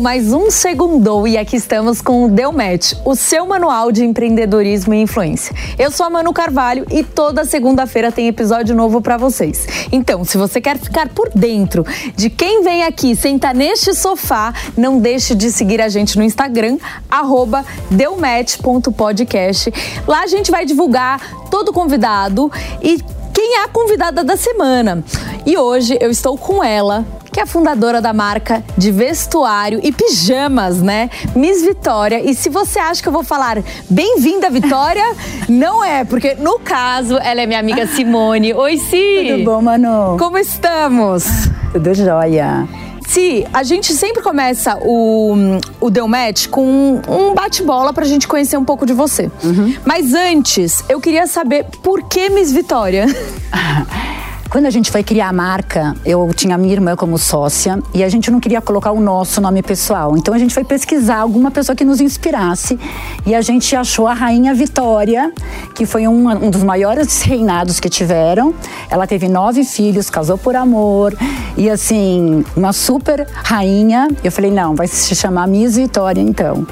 mais um Segundou e aqui estamos com o Deu Match, o seu manual de empreendedorismo e influência. Eu sou a Manu Carvalho e toda segunda-feira tem episódio novo para vocês. Então, se você quer ficar por dentro de quem vem aqui sentar neste sofá, não deixe de seguir a gente no Instagram, arroba deumatch.podcast. Lá a gente vai divulgar todo convidado e quem é a convidada da semana. E hoje eu estou com ela, que é a fundadora da marca de vestuário e pijamas, né? Miss Vitória. E se você acha que eu vou falar bem-vinda, Vitória, não é, porque no caso ela é minha amiga Simone. Oi, Si! Tudo bom, Manu? Como estamos? Tudo jóia. Si, a gente sempre começa o, o Deu Match com um bate-bola pra gente conhecer um pouco de você. Uhum. Mas antes, eu queria saber por que Miss Vitória? Quando a gente foi criar a marca, eu tinha minha irmã como sócia e a gente não queria colocar o nosso nome pessoal. Então a gente foi pesquisar alguma pessoa que nos inspirasse e a gente achou a Rainha Vitória, que foi um, um dos maiores reinados que tiveram. Ela teve nove filhos, casou por amor e assim, uma super rainha. Eu falei, não, vai se chamar Miss Vitória então.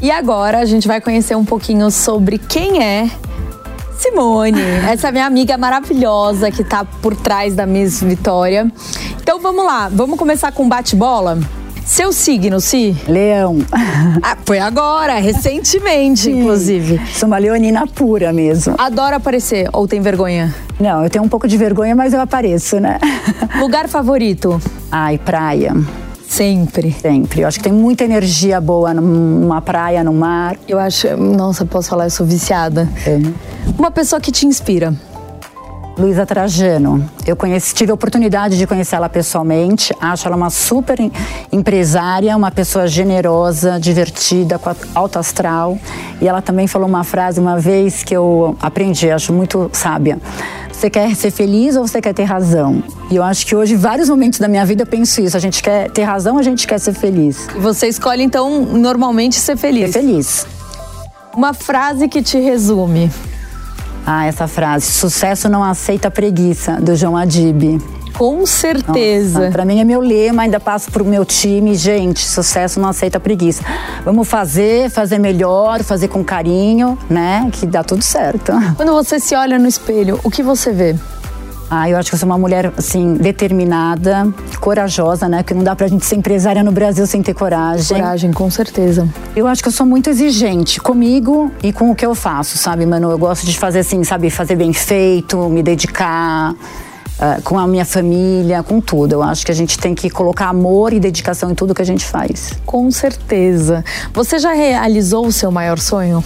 E agora a gente vai conhecer um pouquinho sobre quem é Simone, essa é minha amiga maravilhosa que tá por trás da Miss Vitória. Então vamos lá, vamos começar com bate-bola? Seu signo, Si? Leão. Ah, foi agora, recentemente, Sim. inclusive. Sou uma leonina pura mesmo. Adora aparecer ou tem vergonha? Não, eu tenho um pouco de vergonha, mas eu apareço, né? Lugar favorito? Ai, praia. Sempre. Sempre. Eu acho que tem muita energia boa numa praia, no mar. Eu acho. Nossa, posso falar, eu sou viciada. É. Uma pessoa que te inspira. Luísa Trajano. Eu conheci, tive a oportunidade de conhecê-la pessoalmente. Acho ela uma super empresária, uma pessoa generosa, divertida, com alto astral. E ela também falou uma frase uma vez que eu aprendi, acho muito sábia. Você quer ser feliz ou você quer ter razão? E eu acho que hoje, vários momentos da minha vida, eu penso isso. A gente quer ter razão, a gente quer ser feliz. E você escolhe, então, normalmente ser feliz? Ser feliz. Uma frase que te resume. Ah, essa frase. Sucesso não aceita preguiça, do João Adib. Com certeza. Para mim é meu lema, ainda passo pro meu time, gente, sucesso não aceita preguiça. Vamos fazer, fazer melhor, fazer com carinho, né? Que dá tudo certo. Quando você se olha no espelho, o que você vê? Ah, eu acho que eu sou uma mulher, assim, determinada, corajosa, né? Que não dá pra gente ser empresária no Brasil sem ter coragem. Coragem, com certeza. Eu acho que eu sou muito exigente comigo e com o que eu faço, sabe, Manu? Eu gosto de fazer assim, sabe, fazer bem feito, me dedicar uh, com a minha família, com tudo. Eu acho que a gente tem que colocar amor e dedicação em tudo que a gente faz. Com certeza. Você já realizou o seu maior sonho?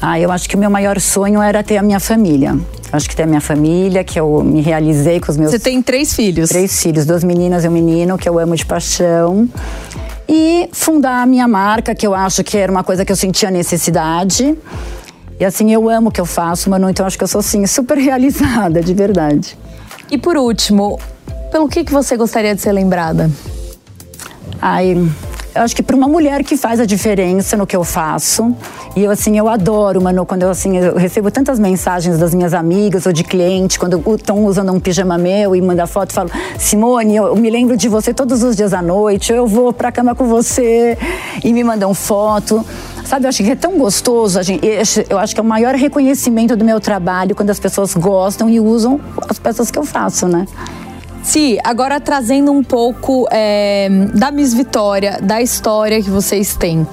Ah, eu acho que o meu maior sonho era ter a minha família. Acho que ter a minha família, que eu me realizei com os meus. Você tem três filhos? Três filhos, duas meninas e um menino, que eu amo de paixão. E fundar a minha marca, que eu acho que era uma coisa que eu sentia necessidade. E assim, eu amo o que eu faço, Manu, então acho que eu sou, assim, super realizada, de verdade. E por último, pelo que, que você gostaria de ser lembrada? Ai, eu acho que para uma mulher que faz a diferença no que eu faço. E eu assim, eu adoro, mano, quando eu assim, eu recebo tantas mensagens das minhas amigas ou de clientes quando estão usando um pijama meu e manda foto, falo: "Simone, eu me lembro de você todos os dias à noite, eu vou para cama com você" e me mandam foto. Sabe, eu acho que é tão gostoso, eu acho que é o maior reconhecimento do meu trabalho quando as pessoas gostam e usam as peças que eu faço, né? Si, agora trazendo um pouco é, da Miss Vitória, da história que vocês têm.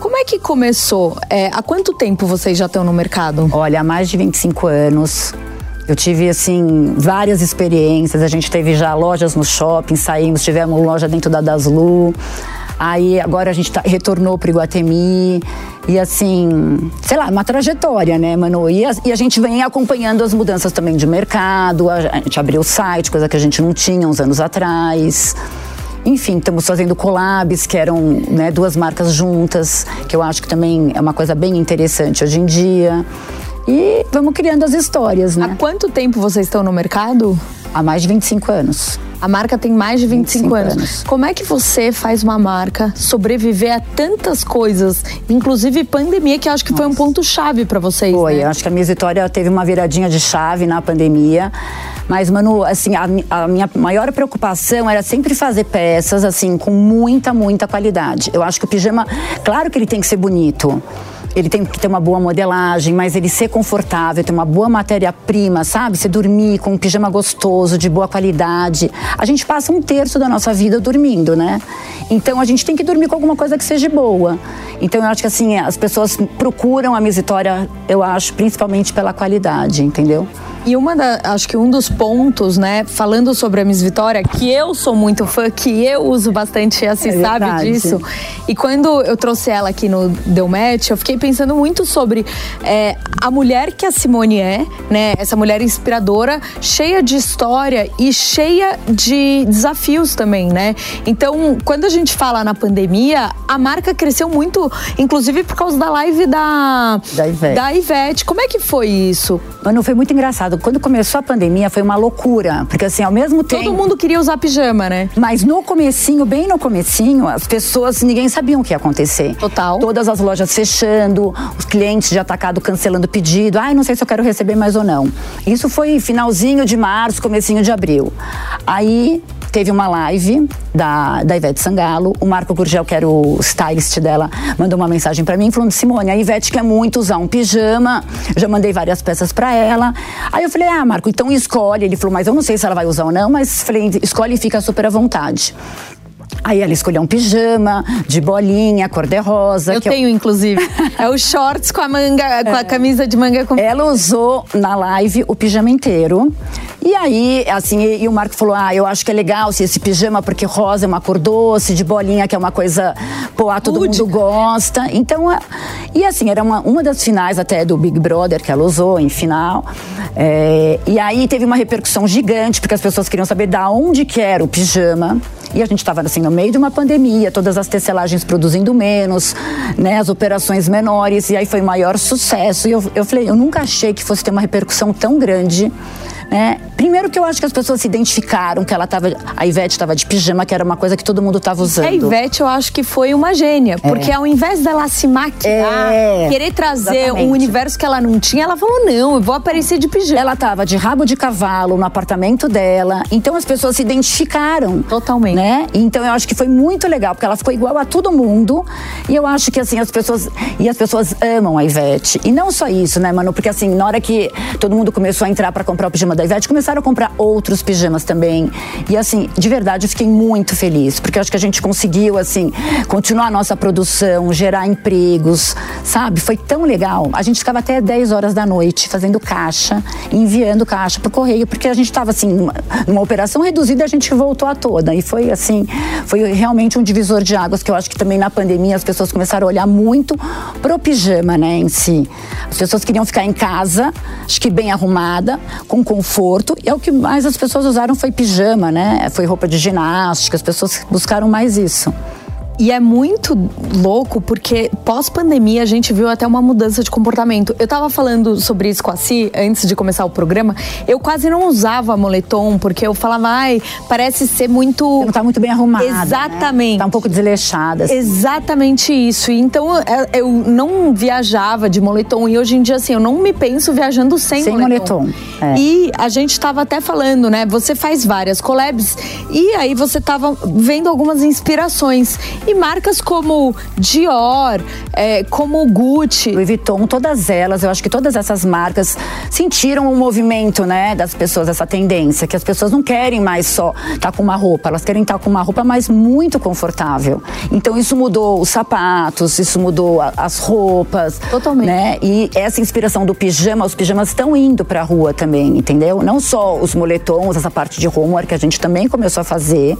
Como é que começou? É, há quanto tempo vocês já estão no mercado? Olha, há mais de 25 anos. Eu tive, assim, várias experiências. A gente teve já lojas no shopping, saímos, tivemos loja dentro da Daslu. Aí agora a gente tá, retornou para Iguatemi. E assim, sei lá, uma trajetória, né, Manu? E a, e a, gente vem acompanhando as mudanças também de mercado. A, gente abriu o site, coisa que a gente não tinha uns anos atrás. Enfim, estamos fazendo collabs, que eram né, duas marcas juntas, que eu acho que também é uma coisa bem interessante hoje em dia. E vamos criando as histórias, né? Há quanto tempo vocês estão no mercado? Há mais de 25 anos. A marca tem mais de 25, 25 anos. anos. Como é que você faz uma marca sobreviver a tantas coisas, inclusive pandemia, que acho que Nossa. foi um ponto chave para vocês? Foi, né? acho que a minha Vitória teve uma viradinha de chave na pandemia Mas, Manu, assim, a, a, minha maior preocupação era sempre fazer peças, assim, com muita, muita qualidade. Eu acho que o pijama, claro que ele tem que ser bonito ele tem que ter uma boa modelagem, mas ele ser confortável, ter uma boa matéria-prima, sabe? Você dormir com um pijama gostoso, de boa qualidade. A gente passa um terço da nossa vida dormindo, né? Então a gente tem que dormir com alguma coisa que seja boa. Então eu acho que assim, as pessoas procuram a Miss Vitória, eu acho, principalmente pela qualidade, entendeu? E uma da, acho que um dos pontos, né, falando sobre a Miss Vitória, que eu sou muito fã, que eu uso bastante, assim, é sabe disso. E quando eu trouxe ela aqui no Deu Match, eu fiquei pensando muito sobre é, a mulher que a Simone é, né? Essa mulher inspiradora, cheia de história e cheia de desafios também, né? Então, quando a gente fala na pandemia, a marca cresceu muito, inclusive por causa da live da, da, Ivete. da Ivete. Como é que foi isso? Mano, foi muito engraçado quando começou a pandemia foi uma loucura, porque assim, ao mesmo tempo... Todo mundo queria usar pijama, né? Mas no comecinho, bem no comecinho, as pessoas, ninguém sabia o que ia acontecer. Total. Todas as lojas fechando, os clientes de atacado cancelando pedido. Ai, não sei se eu quero receber mais ou não. Isso foi finalzinho de março, comecinho de abril. Aí teve uma live da, da Ivete Sangalo. O Marco Gurgel, que era o stylist dela, mandou uma mensagem para mim falando: Simone, a Ivete quer muito usar um pijama. Já mandei várias peças para ela. Aí eu falei: Ah, Marco, então escolhe. Ele falou: Mas eu não sei se ela vai usar ou não, mas falei: escolhe e fica super à vontade. Aí ela escolheu um pijama de bolinha, cor-de-rosa. Eu tenho, eu... inclusive. é o shorts com a manga, com é. a camisa de manga com. Ela usou na live o pijama inteiro. E aí, assim, e, e, o Marco falou: Ah, eu acho que é legal se esse pijama, porque rosa é uma cor doce, de bolinha, que é uma coisa, pô, ah, todo mundo gosta. Então, e assim, era uma, uma das finais até do Big Brother que ela usou em final. É, e aí teve uma repercussão gigante, porque as pessoas queriam saber da onde que era o pijama. E a gente estava assim no meio de uma pandemia, todas as tecelagens produzindo menos, né, as operações menores, e aí foi maior sucesso. E eu, eu falei, eu nunca achei que fosse ter uma repercussão tão grande né? Primeiro que eu acho que as pessoas se identificaram que ela tava, a Ivete estava de pijama, que era uma coisa que todo mundo estava usando. A Ivete eu acho que foi uma gênia, é. porque ao invés dela se maquiar, é. querer trazer Exatamente. um universo que ela não tinha, ela falou não, eu vou aparecer de pijama. Ela estava de rabo de cavalo no apartamento dela, então as pessoas se identificaram. Totalmente. Né? Então eu acho que foi muito legal, porque ela ficou igual a todo mundo, e eu acho que assim as pessoas e as pessoas amam a Ivete. E não só isso, né, mano, porque assim, na hora que todo mundo começou a entrar para comprar o pijama da Ivete, começaram a comprar outros pijamas também. E assim, de verdade, eu fiquei muito feliz, porque acho que a gente conseguiu, assim, continuar a nossa produção, gerar empregos, sabe? Foi tão legal. A gente ficava até 10 horas da noite fazendo caixa, enviando caixa pro correio, porque a gente estava assim, numa, numa operação reduzida, a gente voltou a toda. E foi assim, foi realmente um divisor de águas que eu acho que também na pandemia as pessoas começaram a olhar muito pro pijama, né, em si. As pessoas queriam ficar em casa, acho que bem arrumada, com conforto conforto. E é o que mais as pessoas usaram foi pijama, né? Foi roupa de ginástica, as pessoas buscaram mais isso. E é muito louco porque pós-pandemia a gente viu até uma mudança de comportamento. Eu tava falando sobre isso com a Si antes de começar o programa. Eu quase não usava moletom porque eu falava, ai, parece ser muito. Não tá muito bem arrumada. Né? Exatamente. Né? Tá um pouco desleixada. Assim. Exatamente isso. Então é, eu não viajava de moletom e hoje em dia, assim, eu não me penso viajando sem, sem moletom. moletom. É. E a gente tava até falando, né? Você faz várias collabs e aí você tava vendo algumas inspirações. E marcas como Dior, é, como Gucci. Louis Vuitton, todas elas, eu acho que todas essas marcas sentiram o um movimento, né, das pessoas, essa tendência, que as pessoas não querem mais só estar tá com uma roupa, elas querem estar tá com uma roupa mais muito confortável. Então isso mudou os sapatos, isso mudou a, as roupas. Totalmente. Né? E essa inspiração do pijama, os pijamas estão indo pra rua também, entendeu? Não só os moletons, essa parte de homework que a gente também começou a fazer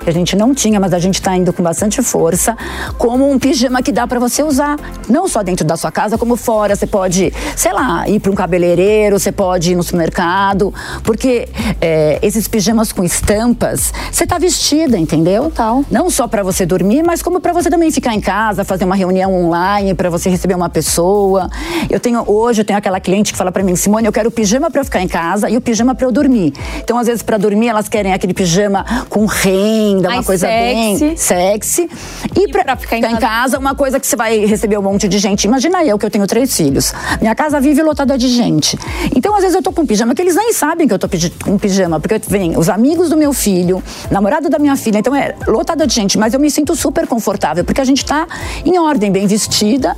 que a gente não tinha, mas a gente está indo com bastante força, como um pijama que dá para você usar, não só dentro da sua casa, como fora. Você pode, sei lá, ir para um cabeleireiro, você pode ir no supermercado, porque é, esses pijamas com estampas, você está vestida, entendeu? Tal. Não só para você dormir, mas como para você também ficar em casa, fazer uma reunião online, para você receber uma pessoa. Eu tenho hoje eu tenho aquela cliente que fala para mim, Simone, eu quero o pijama para ficar em casa e o pijama para eu dormir. Então, às vezes para dormir elas querem aquele pijama com renda linda, uma Mais coisa sexy. bem sexy. E, E pra ficar em em casa, uma coisa que você vai receber um monte de gente. Imagina eu que eu tenho três filhos. Minha casa vive lotada de gente. Então, às vezes, eu tô com pijama, que eles nem sabem que eu tô com pijama, porque vem os amigos do meu filho, namorado da minha filha. Então, é lotada de gente, mas eu me sinto super confortável, porque a gente tá em ordem, bem vestida.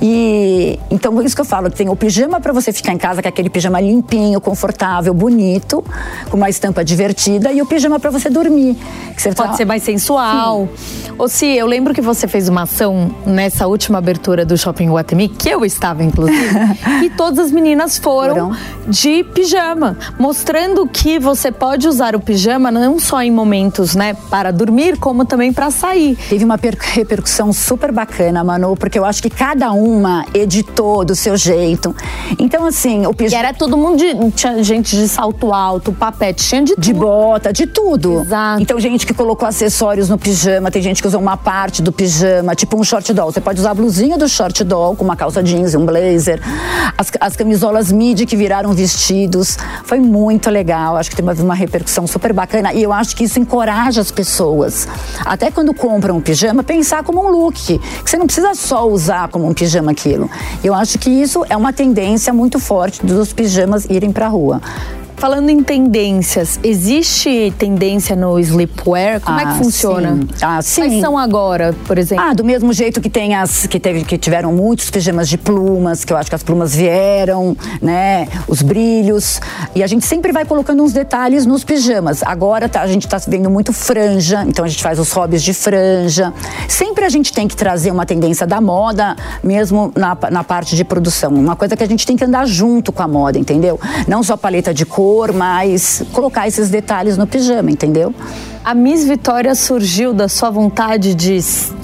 E então, por isso que eu falo, tem o pijama para você ficar em casa, que é aquele pijama limpinho, confortável, bonito, com uma estampa divertida, e o pijama para você dormir. Que você Pode tá- ser mais sensual. Ou se eu lembro que você fez uma ação nessa última abertura do Shopping Guatemi, que eu estava, inclusive, e todas as meninas foram Foram. de pijama, mostrando que você pode usar o pijama não só em momentos, né, para dormir, como também para sair. Teve uma per- repercussão super bacana, Manu, porque eu acho que cada uma editou do seu jeito. Então, assim, o E pijama. era todo mundo de. Tinha gente de salto alto, papete, tinha de De bota, de tudo. Exato. Então, gente que colocou acessórios no pijama, tem gente que usa uma parte do pijama, tipo um short doll. Você pode usar a blusinha do short doll com uma calça jeans um blazer. As, as camisolas midi que viraram vestidos. Foi muito legal. Acho que teve uma, uma repercussão super bacana. E eu acho que isso encoraja as pessoas. Até quando compram um pijama, pensar como um look. Que você não precisa só usar como um pijama aquilo. Eu acho que isso é uma tendência muito forte dos pijamas irem pra rua. Falando em tendências, existe tendência no sleepwear? Como é Ah, que funciona? sim. Ah, sim. Quais são agora, por exemplo? Ah, do mesmo jeito que tem as que teve que tiveram muitos pijamas de plumas, que eu acho que as plumas vieram, né? Os brilhos. E a gente sempre vai colocando uns detalhes nos pijamas. Agora tá- a gente tá vendo muito franja, então a gente faz os hobbies de franja. Sempre a gente tem que trazer uma tendência da moda, mesmo na, na parte de produção. Uma coisa que a gente tem que andar junto com a moda, entendeu? Não só paleta de cor, mas colocar esses detalhes no pijama, entendeu? A Miss Vitória surgiu da sua vontade de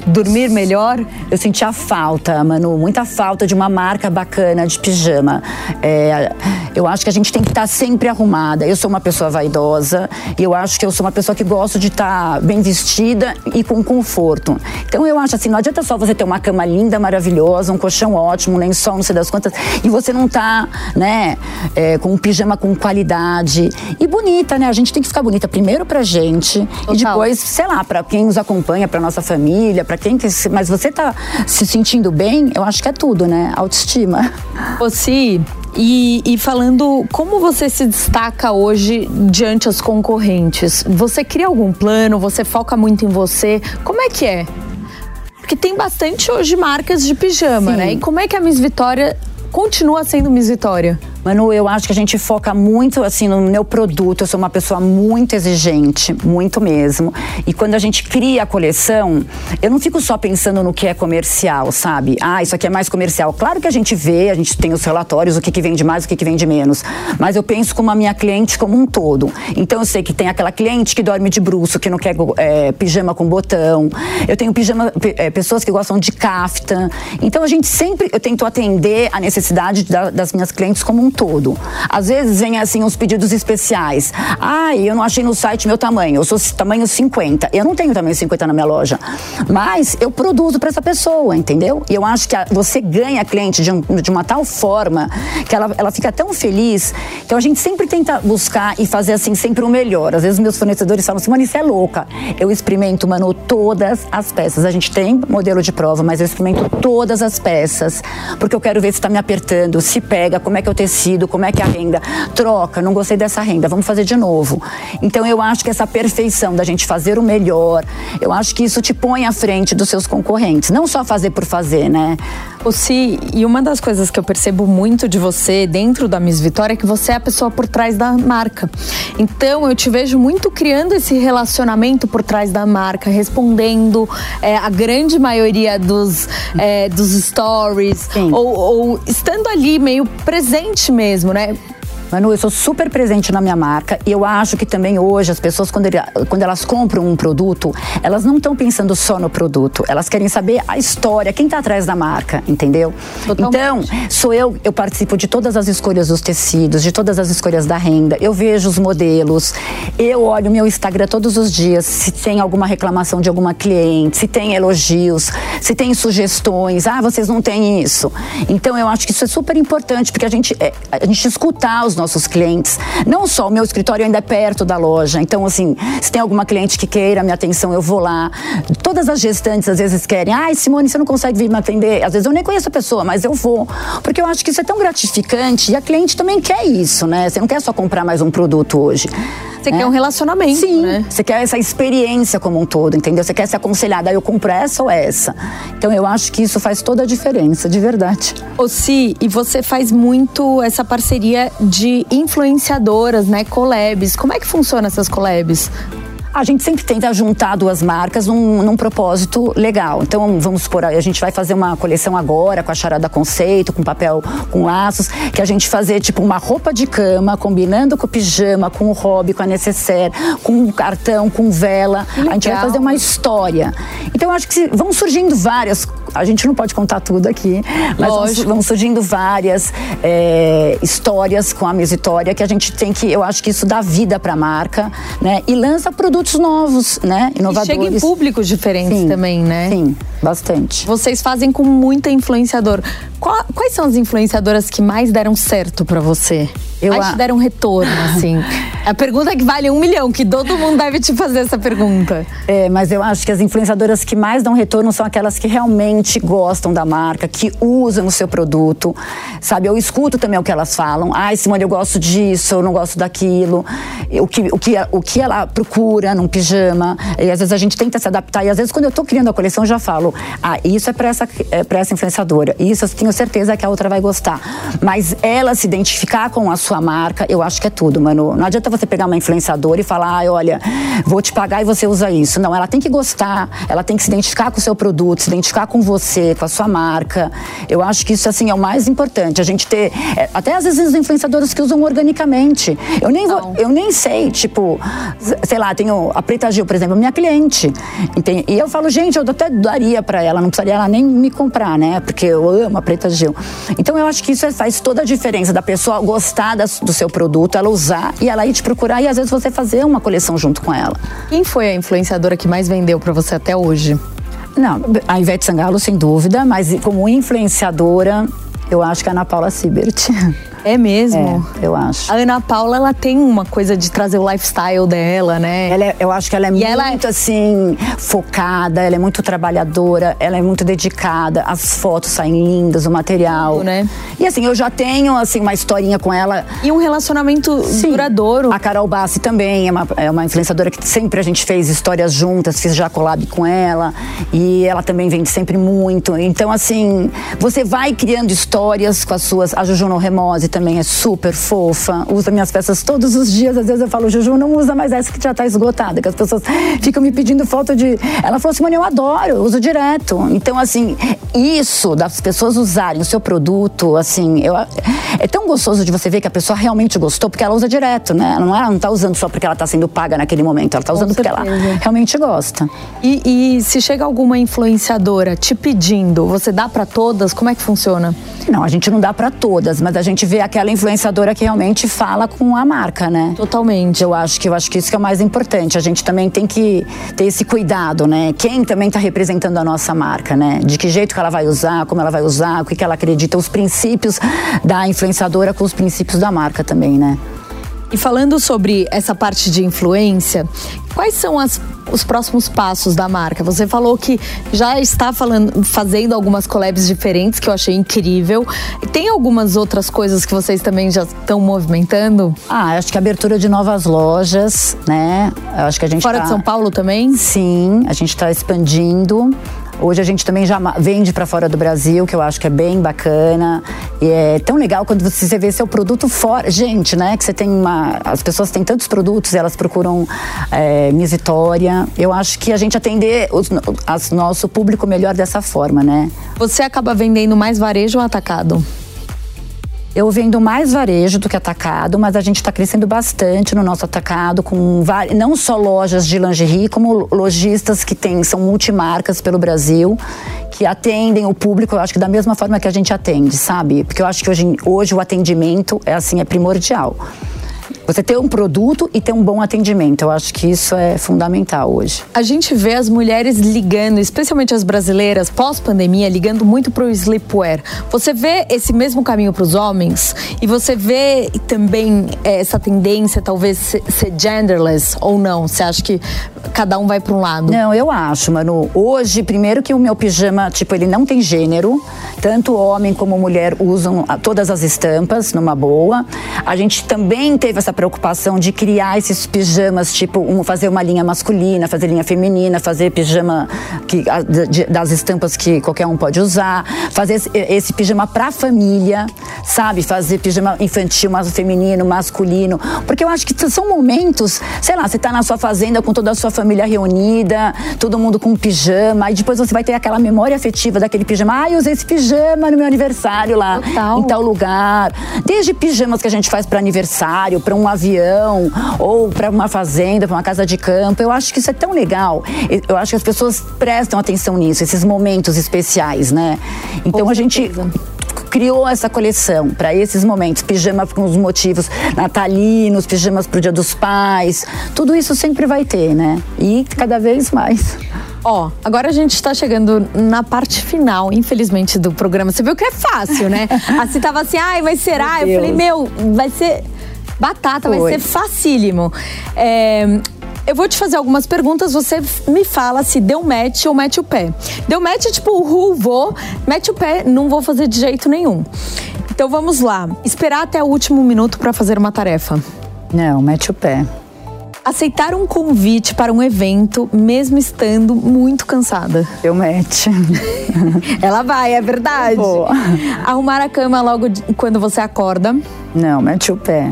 dormir melhor? Eu senti a falta, Manu, muita falta de uma marca bacana de pijama. É, eu acho que a gente tem que estar sempre arrumada. Eu sou uma pessoa vaidosa e eu acho que eu sou uma pessoa que gosto de estar bem vestida e com conforto. Então eu acho assim, não adianta só você ter uma cama linda, maravilhosa, um colchão ótimo, um lençol, não sei das quantas, e você não tá, né, é, com um pijama com qualidade e bonita, né? A gente tem que ficar bonita primeiro pra gente Total. e depois sei lá, para quem nos acompanha, para nossa família, para quem que se- mas você tá se sentindo bem, eu acho que é tudo, né? Autoestima. Você e, e falando como você se destaca hoje diante as concorrentes, você cria algum plano? Você foca muito em você? Como é que é? Porque tem bastante hoje marcas de pijama, Sim. né? E como é que a Miss Vitória continua sendo Miss Vitória? Manu, eu acho que a gente foca muito assim no meu produto. Eu sou uma pessoa muito exigente, muito mesmo. E quando a gente cria a coleção, eu não fico só pensando no que é comercial, sabe? Ah, isso aqui é mais comercial. Claro que a gente vê, a gente tem os relatórios, o que, que vende mais, o que, que vende menos. Mas eu penso como a minha cliente como um todo. Então eu sei que tem aquela cliente que dorme de bruço, que não quer é, pijama com botão. Eu tenho pijama, é, pessoas que gostam de caftan. Então a gente sempre, eu tento atender a necessidade da- das minhas clientes como um todo. Às vezes vem assim uns pedidos especiais. Ai, eu não achei no site meu tamanho. Eu sou tamanho 50. Eu não tenho tamanho 50 na minha loja. Mas eu produzo para essa pessoa, entendeu? E eu acho que a- você ganha a cliente de, um- de uma tal forma que ela, ela fica tão feliz. Então a gente sempre tenta buscar e fazer assim sempre o melhor. Às vezes meus fornecedores falam assim, mano, isso é louca. Eu experimento, mano, todas as peças. A gente tem modelo de prova, mas eu experimento todas as peças. Porque eu quero ver se está me apertando, se pega, como é que é o tecido, como é que é a renda. Troca, não gostei dessa renda, vamos fazer de novo. Então eu acho que essa perfeição da gente fazer o melhor, eu acho que isso te põe à frente dos seus concorrentes. Não só fazer por fazer, né? O Si, e uma das coisas que eu percebo muito de você dentro da Miss Vitória é que você é a pessoa por trás da marca. Então eu te vejo muito criando esse relacionamento por trás da marca, respondendo é, a grande maioria dos, é, dos stories, ou, ou estando ali meio presente mesmo, né? Manu, eu sou super presente na minha marca e eu acho que também hoje as pessoas, quando, ele- quando elas compram um produto, elas não estão pensando só no produto, elas querem saber a história, quem está atrás da marca, entendeu? Totalmente. Então, sou eu, eu participo de todas as escolhas dos tecidos, de todas as escolhas da renda, eu vejo os modelos, eu olho meu Instagram todos os dias, se tem alguma reclamação de alguma cliente, se tem elogios, se tem sugestões, ah, vocês não têm isso. Então, eu acho que isso é super importante, porque a gente, é, a gente escutar os nossos clientes. Não só, o meu escritório ainda é perto da loja. Então, assim, se tem alguma cliente que queira minha atenção, eu vou lá. Todas as gestantes às vezes querem, ai, Simone, você não consegue vir me atender. Às vezes eu nem conheço a pessoa, mas eu vou. Porque eu acho que isso é tão gratificante e a cliente também quer isso, né? Você não quer só comprar mais um produto hoje. Você quer um relacionamento, Sim, né? Você quer essa experiência como um todo, entendeu? Você quer ser aconselhada, eu compro essa ou essa. Então eu acho que isso faz toda a diferença, de verdade. Ô Si, e você faz muito essa parceria de influenciadoras, né? Collabs. Como é que funciona essas collabs? A gente sempre tenta juntar duas marcas num, num, propósito legal. Então, vamos supor, a gente vai fazer uma coleção agora com a charada conceito, com papel com laços, que a gente fazer tipo uma roupa de cama, combinando com o pijama, com o hobby, com a necessaire, com o cartão, com vela. A gente vai fazer uma história. Então, eu acho que se, vão surgindo várias a gente não pode contar tudo aqui, mas vão, vão, surgindo várias é, histórias com a Mesitória que a gente tem que, eu acho que isso dá vida para a marca, né? E lança produtos novos, né? Inovadores. E chega em públicos diferentes sim, também, né? Sim, bastante. Vocês fazem com muita influenciadora. Quais são as influenciadoras que mais deram certo para você? Eu mais a... te deram retorno, assim. a pergunta que vale um milhão, que todo mundo deve te fazer essa pergunta. É, mas eu acho que as influenciadoras que mais dão retorno são aquelas que realmente gostam da marca, que usam o seu produto, sabe? Eu escuto também o que elas falam. Ai, Simone, eu gosto disso, eu não gosto daquilo. O que, o que, o que ela procura num pijama. E às vezes a gente tenta se adaptar. E às vezes quando eu tô criando a coleção, eu já falo, ah, isso é para essa, é pra essa influenciadora. Isso eu tenho certeza que a outra vai gostar. Mas ela se identificar com a sua marca, eu acho que é tudo, mano. Não adianta você pegar uma influenciadora e falar, ah, olha, vou te pagar e você usa isso. Não, ela tem que gostar, ela tem que se identificar com o seu produto, se identificar com você, com a sua marca. Eu acho que isso, assim, é o mais importante. A gente ter, é, até às vezes, os influenciadores que usam organicamente. Eu nem, vou, eu nem sei, tipo, sei lá, tenho a Preta Gil, por exemplo, minha cliente. E eu falo, gente, eu até daria para ela, não precisaria ela nem me comprar, né? Porque eu amo a Preta Gil. Então eu acho que isso faz toda a diferença da pessoa gostar do seu produto, ela usar e ela ir te procurar e às vezes você fazer uma coleção junto com ela. Quem foi a influenciadora que mais vendeu para você até hoje? Não, a Ivete Sangalo, sem dúvida, mas como influenciadora, eu acho que é a Ana Paula Sibert. É mesmo? É, eu acho. A Ana Paula, ela tem uma coisa de trazer o lifestyle dela, né? Ela é, eu acho que ela é e muito, ela é... assim, focada, ela é muito trabalhadora, ela é muito dedicada, as fotos saem lindas, o material. Né? E assim, eu já tenho, assim, uma historinha com ela. E um relacionamento Sim. duradouro. A Carol Bassi também é uma, é uma influenciadora que sempre a gente fez histórias juntas, fiz já collab com ela. E ela também vende sempre muito. Então, assim, você vai criando histórias com as suas... A Juju Remose também é super fofa, usa minhas peças todos os dias. Às vezes eu falo, Juju, não usa mais essa que já tá esgotada, que as pessoas ficam me pedindo foto de. Ela falou assim, mano, eu adoro, eu uso direto. Então, assim, isso das pessoas usarem o seu produto, assim, eu, é tão gostoso de você ver que a pessoa realmente gostou, porque ela usa direto, né? Não, ela não tá usando só porque ela tá sendo paga naquele momento, ela tá usando porque ela realmente gosta. E, e se chega alguma influenciadora te pedindo, você dá para todas? Como é que funciona? Não, a gente não dá para todas, mas a gente vê aquela influenciadora que realmente fala com a marca, né? Totalmente. Eu acho que eu acho que isso que é o mais importante. A gente também tem que ter esse cuidado, né? Quem também está representando a nossa marca, né? De que jeito que ela vai usar, como ela vai usar, o que, que ela acredita, os princípios da influenciadora com os princípios da marca também, né? E falando sobre essa parte de influência, quais são as, os próximos passos da marca? Você falou que já está falando, fazendo algumas collabs diferentes, que eu achei incrível. Tem algumas outras coisas que vocês também já estão movimentando? Ah, acho que a abertura de novas lojas, né? Acho que a gente Fora tá... de São Paulo também? Sim, a gente está expandindo. Hoje a gente também já vende para fora do Brasil, que eu acho que é bem bacana. E é tão legal quando você vê seu produto fora. Gente, né? Que você tem uma. As pessoas têm tantos produtos, elas procuram é, Miss Vitória. Eu acho que a gente atender o nosso público melhor dessa forma, né? Você acaba vendendo mais varejo ou atacado? Eu vendo mais varejo do que atacado, mas a gente está crescendo bastante no nosso atacado, com não só lojas de lingerie, como lojistas que tem, são multimarcas pelo Brasil, que atendem o público, eu acho que da mesma forma que a gente atende, sabe? Porque eu acho que hoje, hoje o atendimento é assim, é primordial. Você ter um produto e ter um bom atendimento. Eu acho que isso é fundamental hoje. A gente vê as mulheres ligando, especialmente as brasileiras, pós-pandemia, ligando muito para o sleepwear. Você vê esse mesmo caminho para os homens e você vê também é, essa tendência, talvez, ser genderless ou não? Você acha que cada um vai para um lado? Não, eu acho, Manu. Hoje, primeiro que o meu pijama, tipo, ele não tem gênero. Tanto homem como mulher usam todas as estampas numa boa. A gente também teve essa preocupação de criar esses pijamas, tipo, um, fazer uma linha masculina, fazer linha feminina, fazer pijama que, a, das estampas que qualquer um pode usar, fazer esse, esse pijama pra família, sabe? Fazer pijama infantil, mas feminino, masculino. Porque eu acho que são momentos, sei lá, você tá na sua fazenda com toda a sua família reunida, todo mundo com um pijama, e depois você vai ter aquela memória afetiva daquele pijama. Ah, eu usei esse pijama no meu aniversário lá, Total. em tal lugar. Desde pijamas que a gente faz para aniversário, para um avião, ou para uma fazenda, para uma casa de campo. Eu acho que isso é tão legal. Eu acho que as pessoas prestam atenção nisso, esses momentos especiais, né? Então a gente criou essa coleção para esses momentos, pijama com os motivos natalinos, pijamas para o Dia dos Pais, tudo isso sempre vai ter, né? E cada vez mais. Ó, oh, agora a gente está chegando na parte final, infelizmente, do programa. Você viu que é fácil, né? assim tava assim, ai, mas será? Eu falei, meu, vai ser batata, Foi. vai ser facílimo. É, eu vou te fazer algumas perguntas, você me fala se deu match ou mete o pé. Deu match, tipo, uhul, vou, mete o pé, não vou fazer de jeito nenhum. Então vamos lá. Esperar até o último minuto para fazer uma tarefa. Não, mete o pé. Aceitar um convite para um evento, mesmo estando muito cansada. Eu match. Ela vai, é verdade. Boa. Arrumar a cama logo quando você acorda. Não, mete o pé.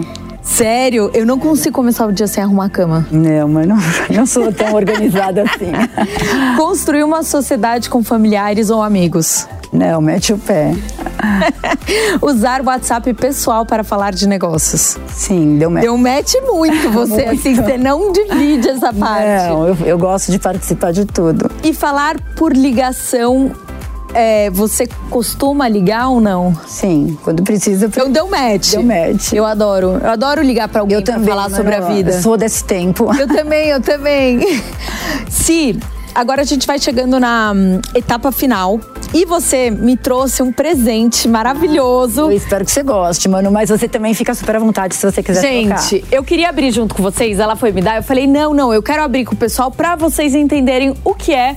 Sério? Eu não consigo começar o dia sem arrumar a cama. Não, mas não, não sou tão organizada assim. Construir uma sociedade com familiares ou amigos. Não, mete o pé. Usar o WhatsApp pessoal para falar de negócios. Sim, deu match. Deu match muito você, muito. assim, você não divide essa parte. Não, eu, eu gosto de participar de tudo. E falar por ligação é, você costuma ligar ou não? Sim, quando precisa. Então deu match. Deu match. Eu adoro. Eu adoro ligar para alguém eu também, falar sobre a vida. Eu sou desse tempo. Eu também, eu também. Se agora a gente vai chegando na hum, etapa final. E você me trouxe um presente maravilhoso. Eu espero que você goste, mano. Mas você também fica super à vontade se você quiser Gente, trocar. eu queria abrir junto com vocês. Ela foi me dar. Eu falei, não, não, eu quero abrir com o pessoal para vocês entenderem o que é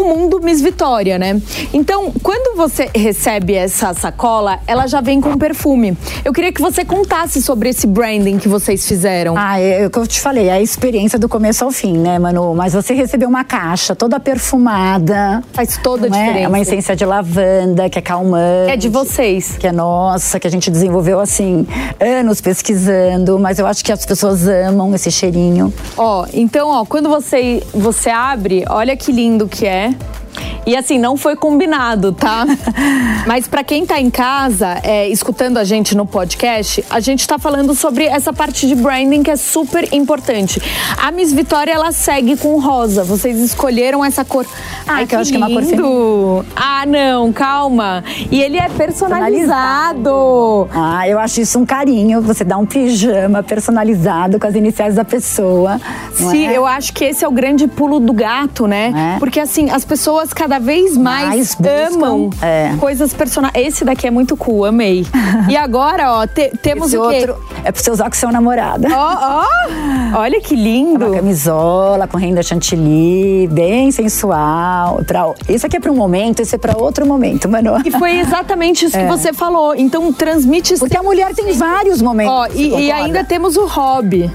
o mundo Miss Vitória, né? Então, quando você recebe essa sacola, ela já vem com perfume. Eu queria que você contasse sobre esse branding que vocês fizeram. Ah, é, é o que eu te falei, é a experiência do começo ao fim, né, Manu? Mas você recebeu uma caixa toda perfumada. Faz toda a diferença. É? é uma essência de lavanda, que é calmante. É de vocês. Que é nossa, que a gente desenvolveu, assim, anos pesquisando. Mas eu acho que as pessoas amam esse cheirinho. Ó, então, ó, quando você, você abre, olha que lindo que é. Пока. E assim, não foi combinado, tá? Mas para quem tá em casa, é, escutando a gente no podcast, a gente tá falando sobre essa parte de branding que é super importante. A Miss Vitória, ela segue com rosa. Vocês escolheram essa cor. Ai, que, que eu acho lindo. que é uma cor feminina. Ah, não, calma. E ele é personalizado. Ah, eu acho isso um carinho. Você dá um pijama personalizado com as iniciais da pessoa. Sim, é? eu acho que esse é o grande pulo do gato, né? É. Porque assim, as pessoas cada vez mais, mais amam é. coisas personais. Esse daqui é muito cool, amei. e agora, ó, te, temos Esse o quê? Outro é pra você usar com seu namorado. Ó, ó! Olha que lindo! É uma camisola com renda chantilly, bem sensual. Pra, isso aqui é pra um momento, esse é pra outro momento, mano. E foi exatamente isso é. que você falou. Então transmite... Porque a mulher tem vários momentos. Ó, e, e ainda temos o hobby.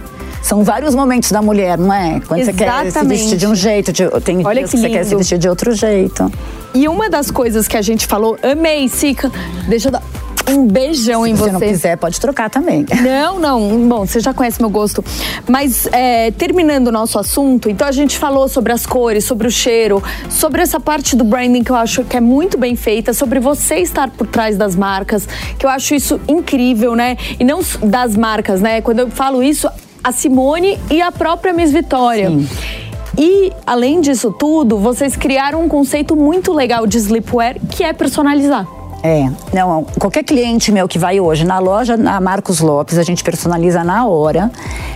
São vários momentos da mulher, não é? Quando Exatamente. você quer se vestir de um jeito, de, tem Olha dias que, que você quer se vestir de outro jeito. E uma das coisas que a gente falou, amei, Sica. Deixa eu dar um beijão Se em você. Se você não quiser, pode trocar também. Não, não. Bom, você já conhece meu gosto. Mas é, terminando o nosso assunto, então a gente falou sobre as cores, sobre o cheiro, sobre essa parte do branding que eu acho que é muito bem feita, sobre você estar por trás das marcas, que eu acho isso incrível, né? E não das marcas, né? Quando eu falo isso, a Simone e a própria Miss Vitória. Sim. E, além disso tudo, vocês criaram um conceito muito legal de sleepwear que é personalizar. É, não, qualquer cliente meu que vai hoje na loja na Marcos Lopes, a gente personaliza na hora.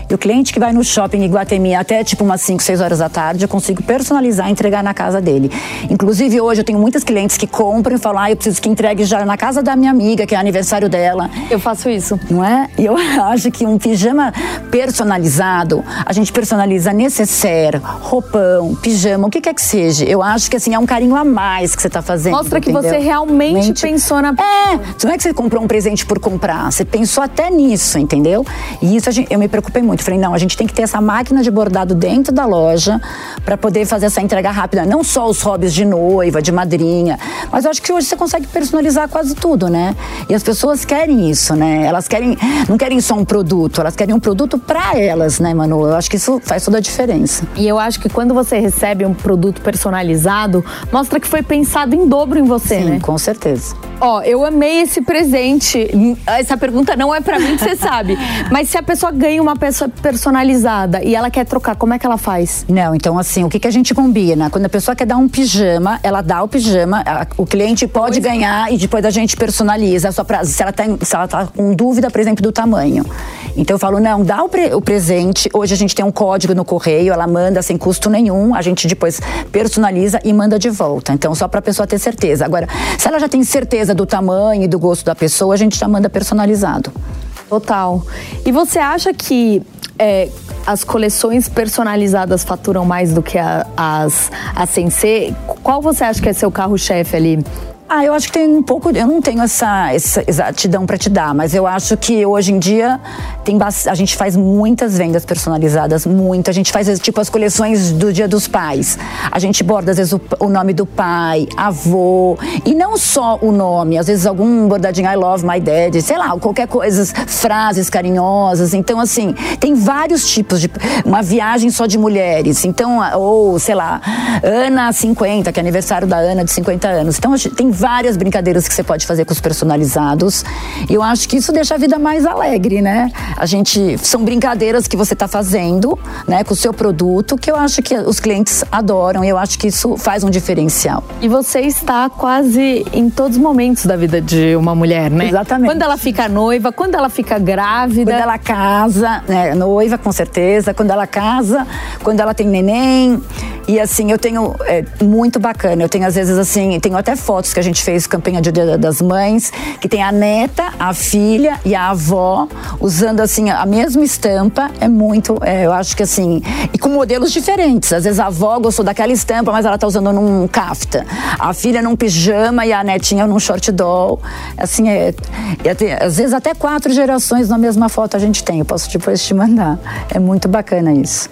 E o cliente que vai no shopping Iguatemi até tipo umas 5, 6 horas da tarde, eu consigo personalizar e entregar na casa dele. Inclusive hoje eu tenho muitas clientes que compram e falam: "Ah, eu preciso que entregue já na casa da minha amiga, que é aniversário dela". Eu faço isso. Não é? E eu acho que um pijama personalizado, a gente personaliza necessaire, roupão, pijama, o que quer que seja. Eu acho que assim é um carinho a mais que você está fazendo. Mostra que entendeu? você realmente Mente- pensou na É, não é que você comprou um presente por comprar, você pensou até nisso, entendeu? E isso gente- eu me preocupei muito. Falei, não, a gente tem que ter essa máquina de bordado dentro da loja para poder fazer essa entrega rápida. Não só os hobbies de noiva, de madrinha, mas eu acho que hoje você consegue personalizar quase tudo, né? E as pessoas querem isso, né? Elas querem, não querem só um produto, elas querem um produto para elas, né, Manu? Eu acho que isso faz toda a diferença. E eu acho que quando você recebe um produto personalizado, mostra que foi pensado em dobro em você, Sim, né? com certeza. Ó, eu amei esse presente. Essa pergunta não é pra mim, que você sabe. Mas se a pessoa ganha uma peça personalizada e ela quer trocar, como é que ela faz? Não, então assim, o que, que a gente combina? Quando a pessoa quer dar um pijama, ela dá o pijama, a- o cliente pode ganhar e depois a gente personaliza só pra, se ela, tá, se ela tá com dúvida, por exemplo, do tamanho. Então eu falo, não, dá o, pre- o presente. Hoje a gente tem um código no correio, ela manda sem custo nenhum, a gente depois personaliza e manda de volta. Então, só pra pessoa ter certeza. Agora, se ela já tem certeza do tamanho e do gosto da pessoa, a gente já manda personalizado. Total. E você acha que é, as coleções personalizadas faturam mais do que a- as, sem ser? Qual você acha que é seu carro-chefe ali? Ah, eu acho que tem um pouco. Eu não tenho essa, essa exatidão para te dar, mas eu acho que hoje em dia tem a gente faz muitas vendas personalizadas, muito. A gente faz tipo as coleções do Dia dos Pais. A gente borda às vezes o, o nome do pai, avô e não só o nome. Às vezes algum bordadinho I love my dad, sei lá, qualquer coisa, frases carinhosas. Então assim tem vários tipos de uma viagem só de mulheres. Então ou sei lá Ana 50, que é aniversário da Ana de 50 anos. Então tem várias brincadeiras que você pode fazer com os personalizados. E eu acho que isso deixa a vida mais alegre, né? A gente são brincadeiras que você está fazendo, né, com o seu produto, que eu acho que os clientes adoram. E eu acho que isso faz um diferencial. E você está quase em todos os momentos da vida de uma mulher, né? Exatamente. Quando ela fica noiva, quando ela fica grávida. Quando ela casa, né, noiva com certeza, quando ela casa, quando ela tem neném. E assim, eu tenho é, muito bacana. Eu tenho às vezes assim, tenho até fotos que a gente fez campanha de Dia das Mães, que tem a neta, a filha e a avó usando assim a mesma estampa. É muito, é, eu acho que assim, e com modelos diferentes. Às vezes a avó gostou daquela estampa, mas ela tá usando num kafta. A filha num pijama e a netinha num short doll. Assim, é, até- às vezes até quatro gerações na mesma foto a gente tem. Eu posso depois te mandar. É muito bacana isso.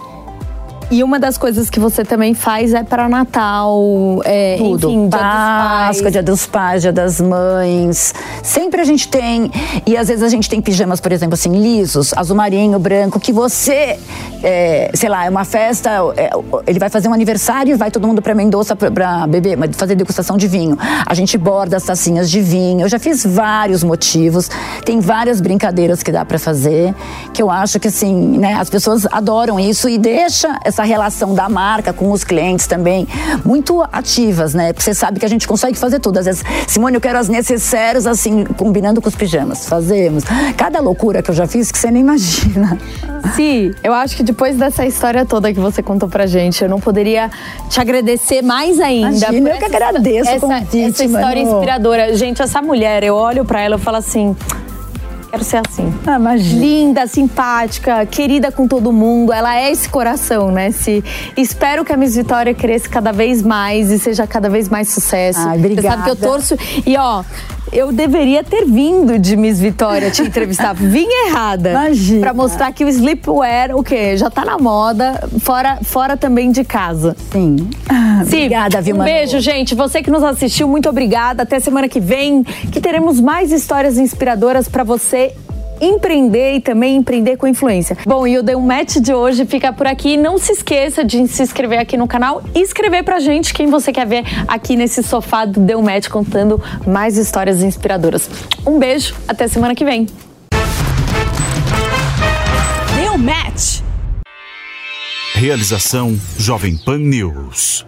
E uma das coisas que você também faz é para Natal, é, Tudo. enfim, Dia dos Páscoa, Pais. dia dos pais, dia das mães. Sempre a gente tem. E às vezes a gente tem pijamas, por exemplo, assim, lisos, azul marinho, branco, que você, é, sei lá, é uma festa, é, ele vai fazer um aniversário e vai todo mundo pra Mendoza pra beber, mas fazer degustação de vinho. A gente borda as tacinhas de vinho. Eu já fiz vários motivos. Tem várias brincadeiras que dá pra fazer, que eu acho que assim, né, as pessoas adoram isso e deixa essa relação da marca com os clientes também muito ativas, né? Porque você sabe que a gente consegue fazer tudo. Às vezes, Simone, eu quero as necessárias assim, combinando com os pijamas. Fazemos. Cada loucura que eu já fiz que você nem imagina. Sim, eu acho que depois dessa história toda que você contou pra gente, eu não poderia te agradecer mais ainda. Imagina, eu que essa- agradeço o essa, convite, essa história inspiradora. Gente, essa mulher, eu olho pra ela e falo assim. Quero ser assim. Ah, imagina. Linda, simpática, querida com todo mundo. Ela é esse coração, né? Se, espero que a Miss Vitória cresça cada vez mais e seja cada vez mais sucesso. Ai, Você sabe que eu obrigada. torço. E ó, eu deveria ter vindo de Miss Vitória te entrevistar. Vim errada. Imagina. Pra mostrar que o sleepwear, o quê? Já tá na moda, fora, fora também de casa. Sim. Sim, Obrigada, viu, um beijo, gente. Você que nos assistiu, muito obrigada. Até semana que vem, que teremos mais histórias inspiradoras pra você empreender e também empreender com influência. Bom, e o The Match de hoje fica por aqui. Não se esqueça de se inscrever aqui no canal e escrever pra gente quem você quer ver aqui nesse sofá do The Match contando mais histórias inspiradoras. Um beijo, até semana que vem. Deu match. Realização Jovem Pan News.